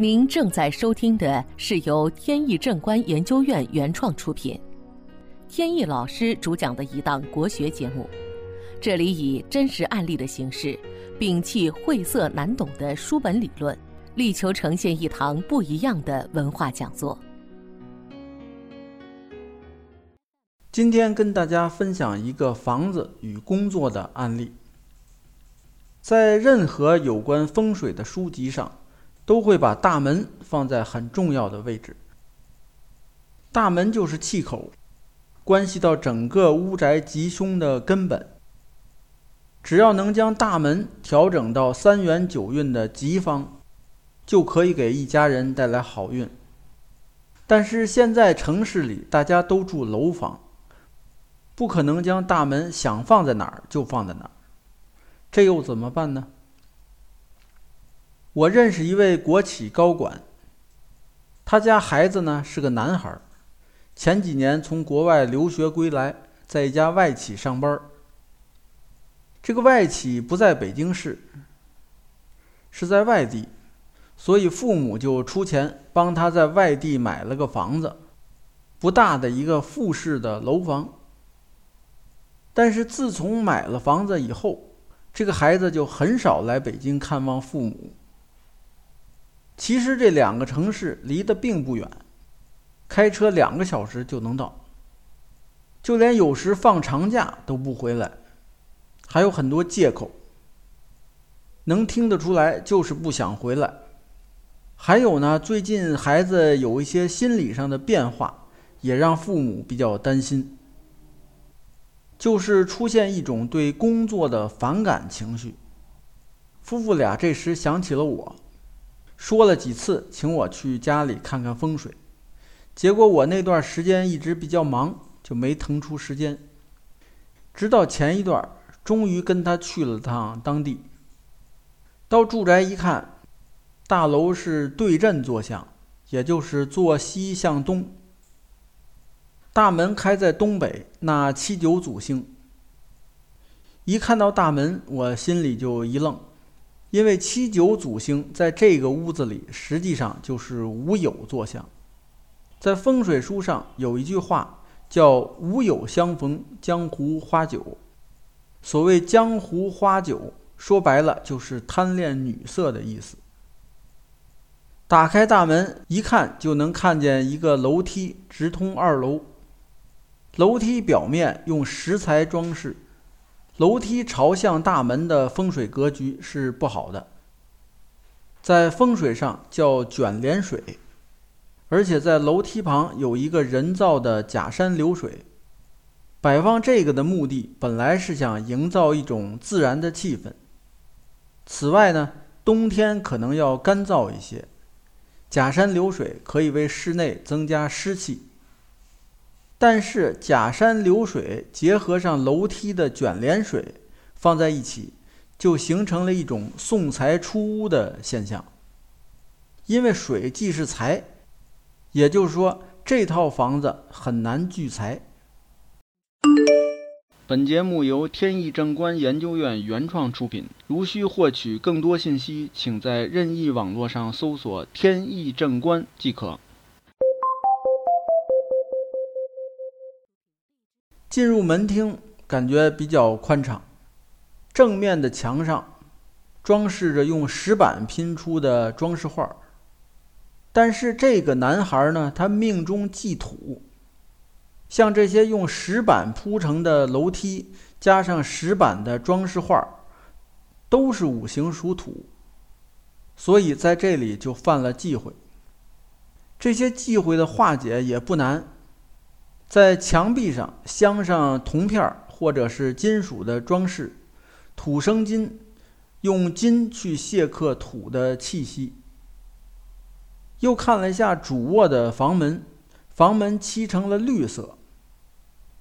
您正在收听的是由天意正观研究院原创出品，天意老师主讲的一档国学节目。这里以真实案例的形式，摒弃晦涩难懂的书本理论，力求呈现一堂不一样的文化讲座。今天跟大家分享一个房子与工作的案例。在任何有关风水的书籍上，都会把大门放在很重要的位置。大门就是气口，关系到整个屋宅吉凶的根本。只要能将大门调整到三元九运的吉方，就可以给一家人带来好运。但是现在城市里大家都住楼房，不可能将大门想放在哪儿就放在哪儿。这又怎么办呢？我认识一位国企高管，他家孩子呢是个男孩，前几年从国外留学归来，在一家外企上班。这个外企不在北京市，是在外地，所以父母就出钱帮他在外地买了个房子，不大的一个复式的楼房。但是自从买了房子以后，这个孩子就很少来北京看望父母。其实这两个城市离得并不远，开车两个小时就能到。就连有时放长假都不回来，还有很多借口。能听得出来就是不想回来。还有呢，最近孩子有一些心理上的变化，也让父母比较担心。就是出现一种对工作的反感情绪。夫妇俩这时想起了我，说了几次请我去家里看看风水，结果我那段时间一直比较忙，就没腾出时间。直到前一段，终于跟他去了趟当地。到住宅一看，大楼是对阵坐向，也就是坐西向东。大门开在东北，那七九祖星。一看到大门，我心里就一愣，因为七九祖星在这个屋子里实际上就是无有坐向。在风水书上有一句话叫“无有相逢，江湖花酒”。所谓“江湖花酒”，说白了就是贪恋女色的意思。打开大门一看，就能看见一个楼梯直通二楼。楼梯表面用石材装饰，楼梯朝向大门的风水格局是不好的，在风水上叫卷帘水，而且在楼梯旁有一个人造的假山流水，摆放这个的目的本来是想营造一种自然的气氛。此外呢，冬天可能要干燥一些，假山流水可以为室内增加湿气。但是假山流水结合上楼梯的卷帘水放在一起，就形成了一种送财出屋的现象。因为水既是财，也就是说这套房子很难聚财。本节目由天意正观研究院原创出品。如需获取更多信息，请在任意网络上搜索“天意正观”即可。进入门厅，感觉比较宽敞。正面的墙上装饰着用石板拼出的装饰画。但是这个男孩呢，他命中忌土。像这些用石板铺成的楼梯，加上石板的装饰画，都是五行属土，所以在这里就犯了忌讳。这些忌讳的化解也不难。在墙壁上镶上铜片或者是金属的装饰，土生金，用金去卸刻土的气息。又看了一下主卧的房门，房门漆成了绿色，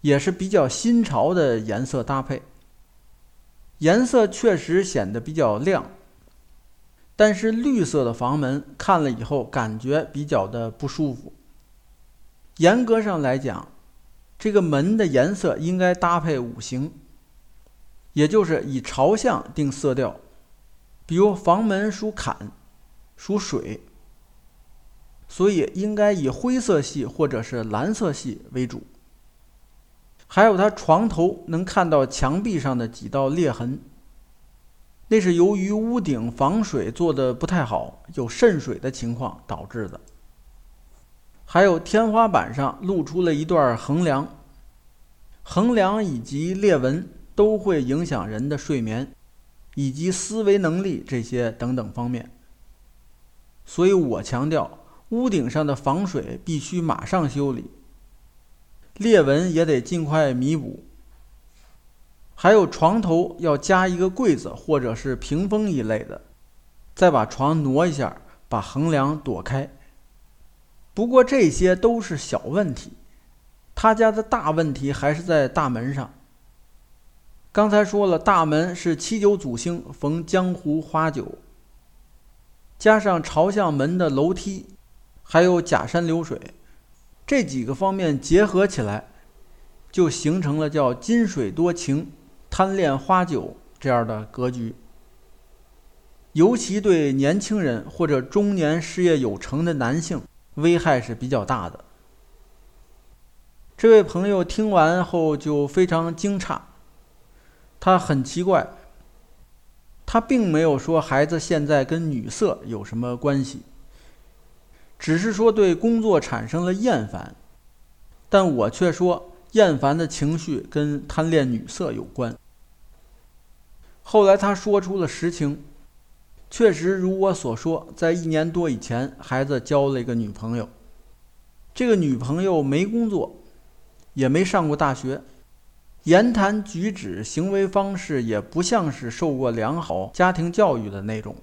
也是比较新潮的颜色搭配。颜色确实显得比较亮，但是绿色的房门看了以后感觉比较的不舒服。严格上来讲。这个门的颜色应该搭配五行，也就是以朝向定色调。比如房门属坎，属水，所以应该以灰色系或者是蓝色系为主。还有他床头能看到墙壁上的几道裂痕，那是由于屋顶防水做的不太好，有渗水的情况导致的。还有天花板上露出了一段横梁，横梁以及裂纹都会影响人的睡眠，以及思维能力这些等等方面。所以我强调，屋顶上的防水必须马上修理。裂纹也得尽快弥补，还有床头要加一个柜子或者是屏风一类的，再把床挪一下，把横梁躲开。不过这些都是小问题，他家的大问题还是在大门上。刚才说了，大门是七九祖星逢江湖花九，加上朝向门的楼梯，还有假山流水。这几个方面结合起来，就形成了叫金水多情、贪恋花酒这样的格局。尤其对年轻人或者中年事业有成的男性，危害是比较大的。这位朋友听完后就非常惊诧，他很奇怪，他并没有说孩子现在跟女色有什么关系。只是说对工作产生了厌烦，但我却说厌烦的情绪跟贪恋女色有关。后来他说出了实情，确实如我所说，在一年多以前，孩子交了一个女朋友，这个女朋友没工作，也没上过大学，言谈举止、行为方式也不像是受过良好家庭教育的那种。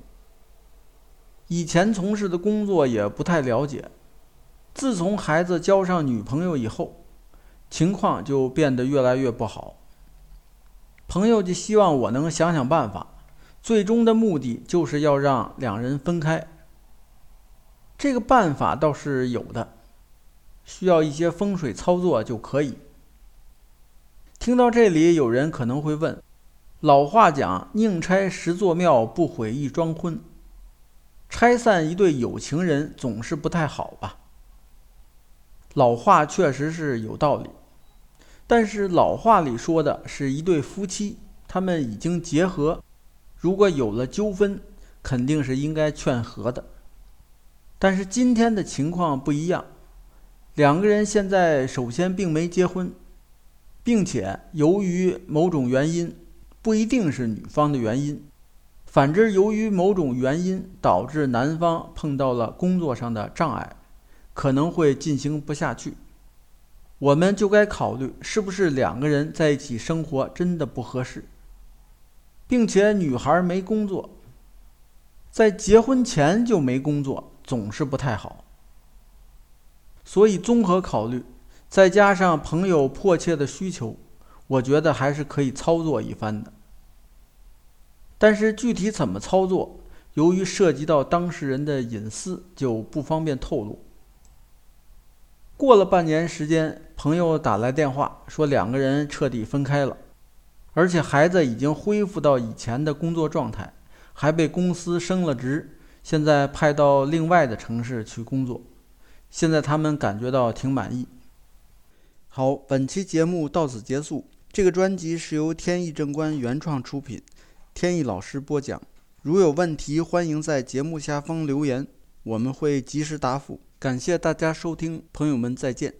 以前从事的工作也不太了解，自从孩子交上女朋友以后，情况就变得越来越不好。朋友就希望我能想想办法，最终的目的就是要让两人分开。这个办法倒是有的，需要一些风水操作就可以。听到这里，有人可能会问：老话讲，宁拆十座庙，不毁一桩婚。拆散一对有情人总是不太好吧？老话确实是有道理，但是老话里说的是一对夫妻，他们已经结合，如果有了纠纷，肯定是应该劝和的。但是今天的情况不一样，两个人现在首先并没结婚，并且由于某种原因，不一定是女方的原因。反之，由于某种原因导致男方碰到了工作上的障碍，可能会进行不下去，我们就该考虑是不是两个人在一起生活真的不合适，并且女孩没工作，在结婚前就没工作，总是不太好。所以综合考虑，再加上朋友迫切的需求，我觉得还是可以操作一番的。但是具体怎么操作，由于涉及到当事人的隐私，就不方便透露。过了半年时间，朋友打来电话说两个人彻底分开了，而且孩子已经恢复到以前的工作状态，还被公司升了职，现在派到另外的城市去工作。现在他们感觉到挺满意。好，本期节目到此结束。这个专辑是由天意正观原创出品。天意老师播讲，如有问题，欢迎在节目下方留言，我们会及时答复。感谢大家收听，朋友们再见。